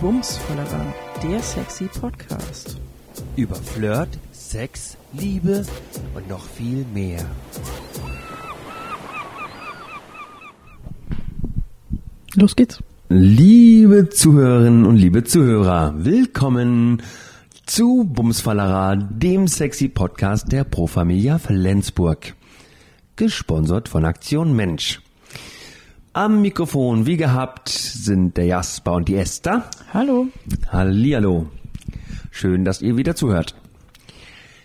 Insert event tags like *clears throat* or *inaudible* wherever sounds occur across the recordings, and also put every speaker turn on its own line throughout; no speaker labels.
Bumsvollerer, der sexy Podcast.
Über Flirt, Sex, Liebe und noch viel mehr.
Los geht's.
Liebe Zuhörerinnen und liebe Zuhörer, willkommen zu Bumsfallera, dem sexy Podcast der Pro Familia Flensburg. Gesponsert von Aktion Mensch. Am Mikrofon, wie gehabt, sind der Jasper und die Esther.
Hallo.
Hallihallo. Schön, dass ihr wieder zuhört.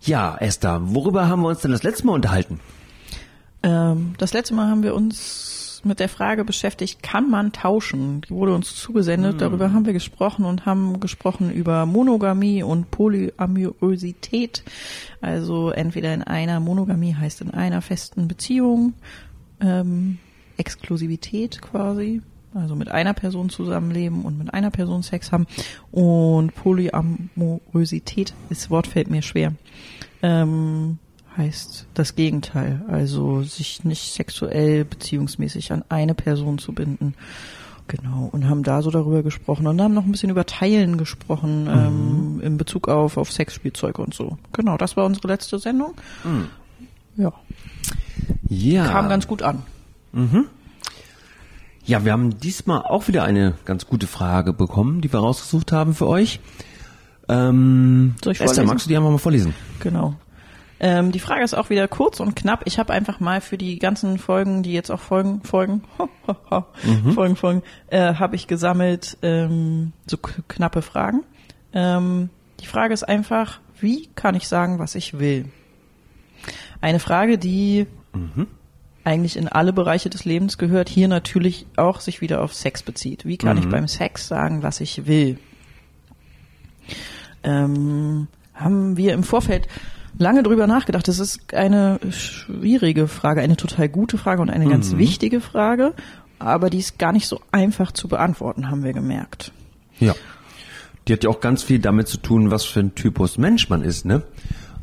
Ja, Esther, worüber haben wir uns denn das letzte Mal unterhalten?
Ähm, das letzte Mal haben wir uns mit der Frage beschäftigt, kann man tauschen? Die wurde uns zugesendet,
Hm.
darüber haben wir gesprochen und haben gesprochen über Monogamie und Polyamorosität. Also entweder in einer Monogamie heißt in einer festen Beziehung, ähm, Exklusivität quasi, also mit einer Person zusammenleben und mit einer Person Sex haben. Und Polyamorosität, das Wort fällt mir schwer, ähm, heißt das Gegenteil, also sich nicht sexuell beziehungsmäßig an eine Person zu binden. Genau, und haben da so darüber gesprochen und haben noch ein bisschen über Teilen gesprochen ähm, in Bezug auf, auf Sexspielzeug und so. Genau, das war unsere letzte Sendung. Ja,
Ja.
kam ganz gut an.
Ja, wir haben diesmal auch wieder eine ganz gute Frage bekommen, die wir rausgesucht haben für euch. Ähm,
Soll ich
Esther,
vorlesen?
magst du die einmal mal vorlesen?
Genau. Ähm, die Frage ist auch wieder kurz und knapp. Ich habe einfach mal für die ganzen Folgen, die jetzt auch folgen, folgen, *laughs* folgen, folgen, äh, habe ich gesammelt ähm, so knappe Fragen. Ähm, die Frage ist einfach, wie kann ich sagen, was ich will? Eine Frage, die eigentlich in alle Bereiche des Lebens gehört, hier natürlich auch sich wieder auf Sex bezieht. Wie kann ich beim Sex sagen, was ich will? ähm, haben wir im Vorfeld lange drüber nachgedacht. Das ist eine schwierige Frage, eine total gute Frage und eine ganz wichtige Frage, aber die ist gar nicht so einfach zu beantworten, haben wir gemerkt.
Ja. Die hat ja auch ganz viel damit zu tun, was für ein Typus Mensch man ist, ne?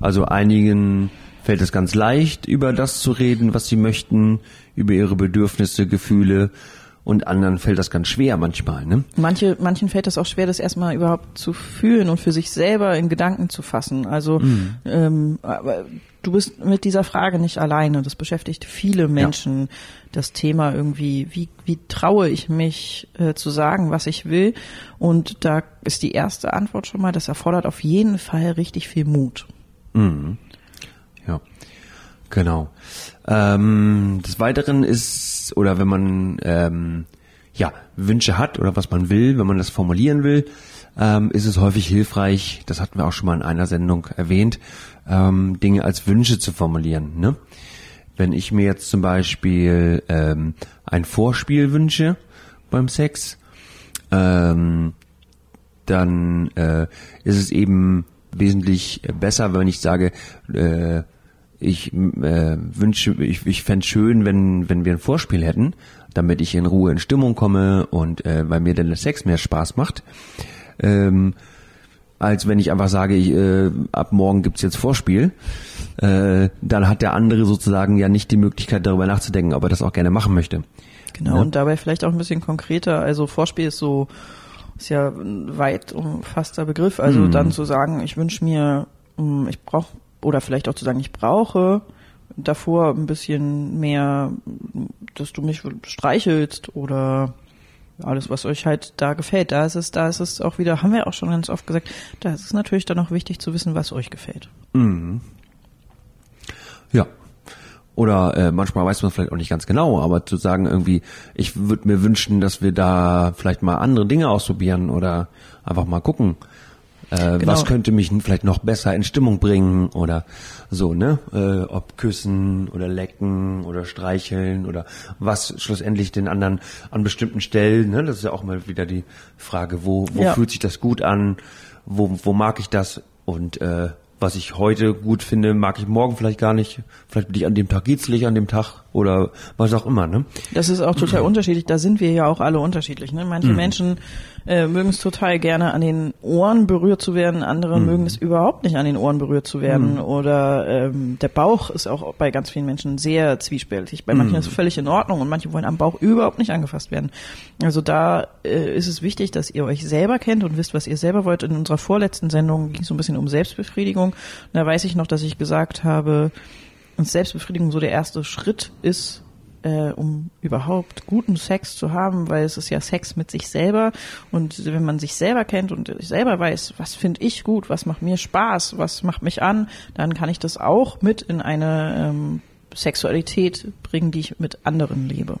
Also einigen fällt es ganz leicht, über das zu reden, was sie möchten, über ihre Bedürfnisse, Gefühle, und anderen fällt das ganz schwer manchmal, ne?
Manche, manchen fällt es auch schwer, das erstmal überhaupt zu fühlen und für sich selber in Gedanken zu fassen. Also ähm, aber du bist mit dieser Frage nicht alleine. Das beschäftigt viele Menschen. Das Thema irgendwie, wie, wie traue ich mich äh, zu sagen, was ich will? Und da ist die erste Antwort schon mal, das erfordert auf jeden Fall richtig viel Mut.
Ja, genau. Ähm, des Weiteren ist, oder wenn man ähm, ja Wünsche hat oder was man will, wenn man das formulieren will, ähm, ist es häufig hilfreich, das hatten wir auch schon mal in einer Sendung erwähnt, ähm, Dinge als Wünsche zu formulieren. Ne? Wenn ich mir jetzt zum Beispiel ähm, ein Vorspiel wünsche beim Sex, ähm, dann äh, ist es eben wesentlich besser, wenn ich sage, äh, ich äh, wünsche, ich, ich fände schön, wenn, wenn wir ein Vorspiel hätten, damit ich in Ruhe in Stimmung komme und äh, weil mir dann der Sex mehr Spaß macht. Ähm, als wenn ich einfach sage, ich, äh, ab morgen gibt's jetzt Vorspiel, äh, dann hat der andere sozusagen ja nicht die Möglichkeit darüber nachzudenken, ob er das auch gerne machen möchte.
Genau,
Ja.
und dabei vielleicht auch ein bisschen konkreter. Also Vorspiel ist so, ist ja ein weit umfasster Begriff. Also dann zu sagen, ich wünsche mir, mm, ich brauche, oder vielleicht auch zu sagen, ich brauche davor ein bisschen mehr, dass du mich streichelst oder alles, was euch halt da gefällt. Da ist es, da ist es auch wieder, haben wir auch schon ganz oft gesagt, da ist es natürlich dann auch wichtig zu wissen, was euch gefällt.
Ja. Oder äh, manchmal weiß man vielleicht auch nicht ganz genau, aber zu sagen irgendwie, ich würde mir wünschen, dass wir da vielleicht mal andere Dinge ausprobieren oder einfach mal gucken, äh,
Genau.
was könnte mich vielleicht noch besser in Stimmung bringen oder so, ne? Äh, ob küssen oder lecken oder streicheln oder was schlussendlich den anderen an bestimmten Stellen, ne? Das ist ja auch mal wieder die Frage, wo, wo
Ja.
fühlt sich das gut an, wo, wo mag ich das und äh, Was ich heute gut finde, mag ich morgen vielleicht gar nicht. Vielleicht bin ich an dem Tag geht's an dem Tag oder was auch immer, ne?
Das ist auch total *clears throat* unterschiedlich. Da sind wir ja auch alle unterschiedlich. Ne? Manche Menschen äh, mögen es total gerne an den Ohren berührt zu werden, andere mögen es überhaupt nicht an den Ohren berührt zu werden. Oder ähm, der Bauch ist auch bei ganz vielen Menschen sehr zwiespältig. Bei manchen ist es völlig in Ordnung und manche wollen am Bauch überhaupt nicht angefasst werden. Also da äh, ist es wichtig, dass ihr euch selber kennt und wisst, was ihr selber wollt. In unserer vorletzten Sendung ging es so ein bisschen um Selbstbefriedigung. Und da weiß ich noch, dass ich gesagt habe, und Selbstbefriedigung so der erste Schritt ist, äh, um überhaupt guten Sex zu haben, weil es ist ja Sex mit sich selber und wenn man sich selber kennt und selber weiß, was finde ich gut, was macht mir Spaß, was macht mich an, dann kann ich das auch mit in eine ähm, Sexualität bringen, die ich mit anderen lebe.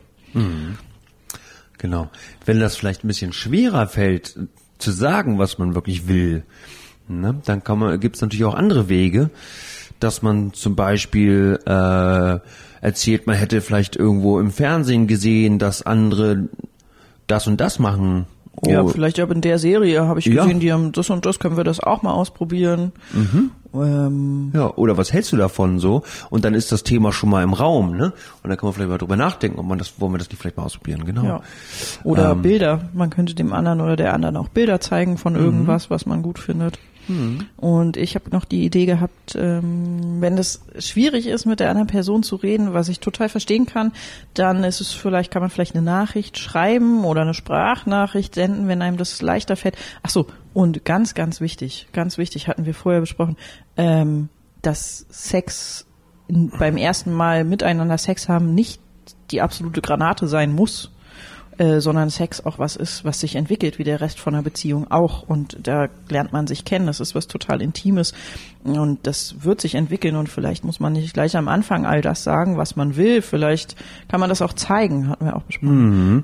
Genau. Wenn das vielleicht ein bisschen schwerer fällt, zu sagen, was man wirklich will, ne, dann kann man, gibt es natürlich auch andere Wege, dass man zum Beispiel äh, erzählt, man hätte vielleicht irgendwo im Fernsehen gesehen, dass andere das und das machen.
Ja,
Oh,
vielleicht auch in der Serie habe ich
Ja.
gesehen, die haben das und das, können wir das auch mal ausprobieren. Ähm,
Ja, oder was hältst du davon so? Und dann ist das Thema schon mal im Raum, ne? Und dann kann man vielleicht mal drüber nachdenken, ob man das, wollen wir das nicht vielleicht mal ausprobieren, genau.
Ja. Oder
Ähm.
Bilder. Man könnte dem anderen oder der anderen auch Bilder zeigen von irgendwas, was man gut findet. Und ich habe noch die Idee gehabt, ähm, wenn das schwierig ist, mit der anderen Person zu reden, was ich total verstehen kann, dann ist es vielleicht, kann man vielleicht eine Nachricht schreiben oder eine Sprachnachricht senden, wenn einem das leichter fällt. Ach so, und ganz, ganz wichtig, ganz wichtig, hatten wir vorher besprochen, ähm, dass Sex beim ersten Mal miteinander Sex haben nicht die absolute Granate sein muss, äh, sondern Sex auch was ist, was sich entwickelt, wie der Rest von einer Beziehung auch. Und da lernt man sich kennen. Das ist was total Intimes. Und das wird sich entwickeln. Und vielleicht muss man nicht gleich am Anfang all das sagen, was man will. Vielleicht kann man das auch zeigen, hatten wir auch besprochen.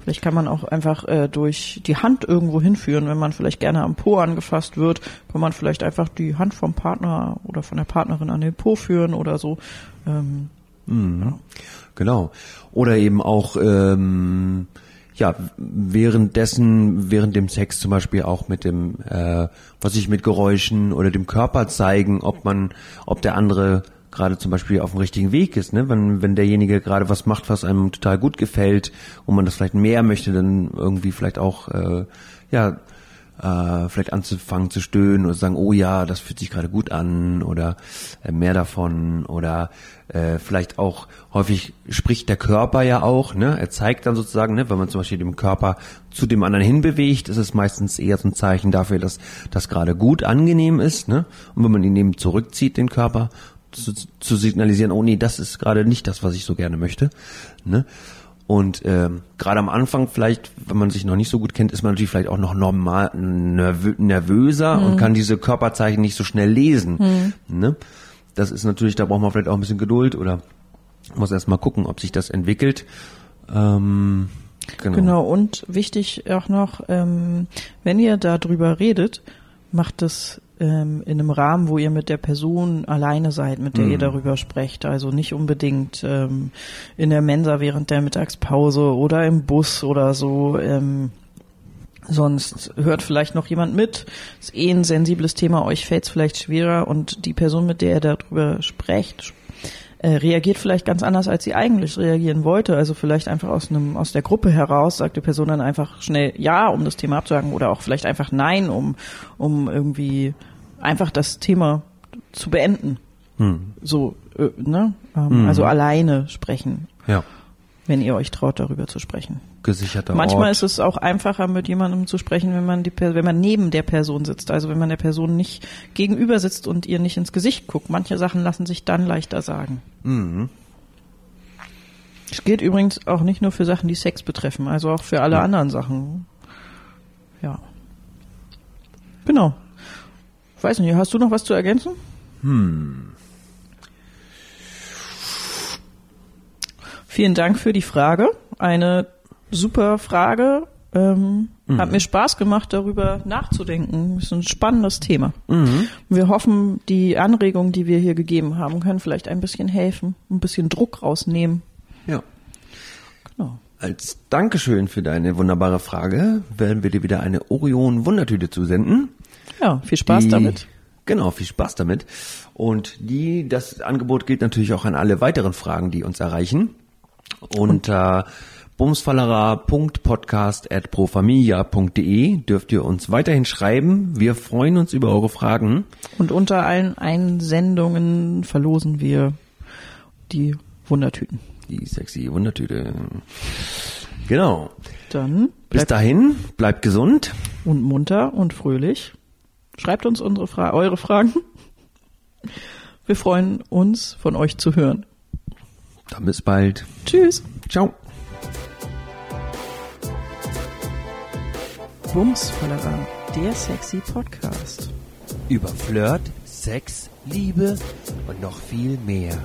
Vielleicht kann man auch einfach äh, durch die Hand irgendwo hinführen. Wenn man vielleicht gerne am Po angefasst wird, kann man vielleicht einfach die Hand vom Partner oder von der Partnerin an den Po führen oder so. Ähm,
Genau. Oder eben auch, ähm, ja, währenddessen, während dem Sex zum Beispiel auch mit dem, äh, was ich mit Geräuschen oder dem Körper zeigen, ob man, ob der andere gerade zum Beispiel auf dem richtigen Weg ist, ne? Wenn, wenn derjenige gerade was macht, was einem total gut gefällt und man das vielleicht mehr möchte, dann irgendwie vielleicht auch, äh, ja, äh, vielleicht anzufangen zu stöhnen oder sagen, oh ja, das fühlt sich gerade gut an oder äh, mehr davon oder äh, vielleicht auch häufig spricht der Körper ja auch, ne? Er zeigt dann sozusagen, ne, wenn man zum Beispiel den Körper zu dem anderen hinbewegt, ist es meistens eher so ein Zeichen dafür, dass das gerade gut angenehm ist, ne? Und wenn man ihn eben zurückzieht, den Körper, zu, zu signalisieren, oh nee, das ist gerade nicht das, was ich so gerne möchte, ne? Und ähm, gerade am Anfang vielleicht, wenn man sich noch nicht so gut kennt, ist man natürlich vielleicht auch noch normal nervö nervöser und kann diese Körperzeichen nicht so schnell lesen. Ne? Das ist natürlich, da braucht man vielleicht auch ein bisschen Geduld oder muss erst mal gucken, ob sich das entwickelt. Ähm, genau.
Genau, und wichtig auch noch, ähm, wenn ihr darüber redet, macht es ähm, in einem Rahmen, wo ihr mit der Person alleine seid, mit der ihr darüber sprecht. Also nicht unbedingt ähm, in der Mensa während der Mittagspause oder im Bus oder so. Ähm, Sonst hört vielleicht noch jemand mit. Ist eh ein sensibles Thema, euch fällt es vielleicht schwerer und die Person, mit der ihr darüber sprecht, äh, reagiert vielleicht ganz anders, als sie eigentlich reagieren wollte. Also vielleicht einfach aus einem aus der Gruppe heraus sagt die Person dann einfach schnell ja, um das Thema abzusagen, oder auch vielleicht einfach nein, um um irgendwie einfach das Thema zu beenden.
Hm.
So, äh, ne? Ähm, Also alleine sprechen,
Ja,
wenn ihr euch traut, darüber zu sprechen.
gesicherter
Manchmal
Ort.
ist es auch einfacher, mit jemandem zu sprechen, wenn man die, wenn man neben der Person sitzt. Also wenn man der Person nicht gegenüber sitzt und ihr nicht ins Gesicht guckt. Manche Sachen lassen sich dann leichter sagen.
Mhm.
Es gilt übrigens auch nicht nur für Sachen, die Sex betreffen, also auch für alle
Ja.
anderen Sachen. Ja. Genau. Ich weiß nicht, hast du noch was zu ergänzen? Hm. Vielen Dank für die Frage. Eine super Frage. Ähm, Hat mir Spaß gemacht, darüber nachzudenken. Ist ein spannendes Thema. Wir hoffen, die Anregungen, die wir hier gegeben haben, können vielleicht ein bisschen helfen, ein bisschen Druck rausnehmen.
Ja.
Genau.
Als Dankeschön für deine wunderbare Frage werden wir dir wieder eine Orion Wundertüte zusenden.
Ja, viel Spaß
die,
damit.
Genau, viel Spaß damit. Und die, das Angebot gilt natürlich auch an alle weiteren Fragen, die uns erreichen. Unter bumsfallerer.podcast.profamilia.de dürft ihr uns weiterhin schreiben. Wir freuen uns über eure Fragen.
Und unter allen Einsendungen verlosen wir die Wundertüten.
Die sexy Wundertüte. Genau.
Dann
Bis
bleibt
dahin, bleibt gesund.
und munter und fröhlich. Schreibt uns unsere Fra eure Fragen. Wir freuen uns, von euch zu hören.
Dann bis bald.
Tschüss.
Ciao.
Bumsfallerer, der sexy Podcast.
Über Flirt, Sex, Liebe und noch viel mehr.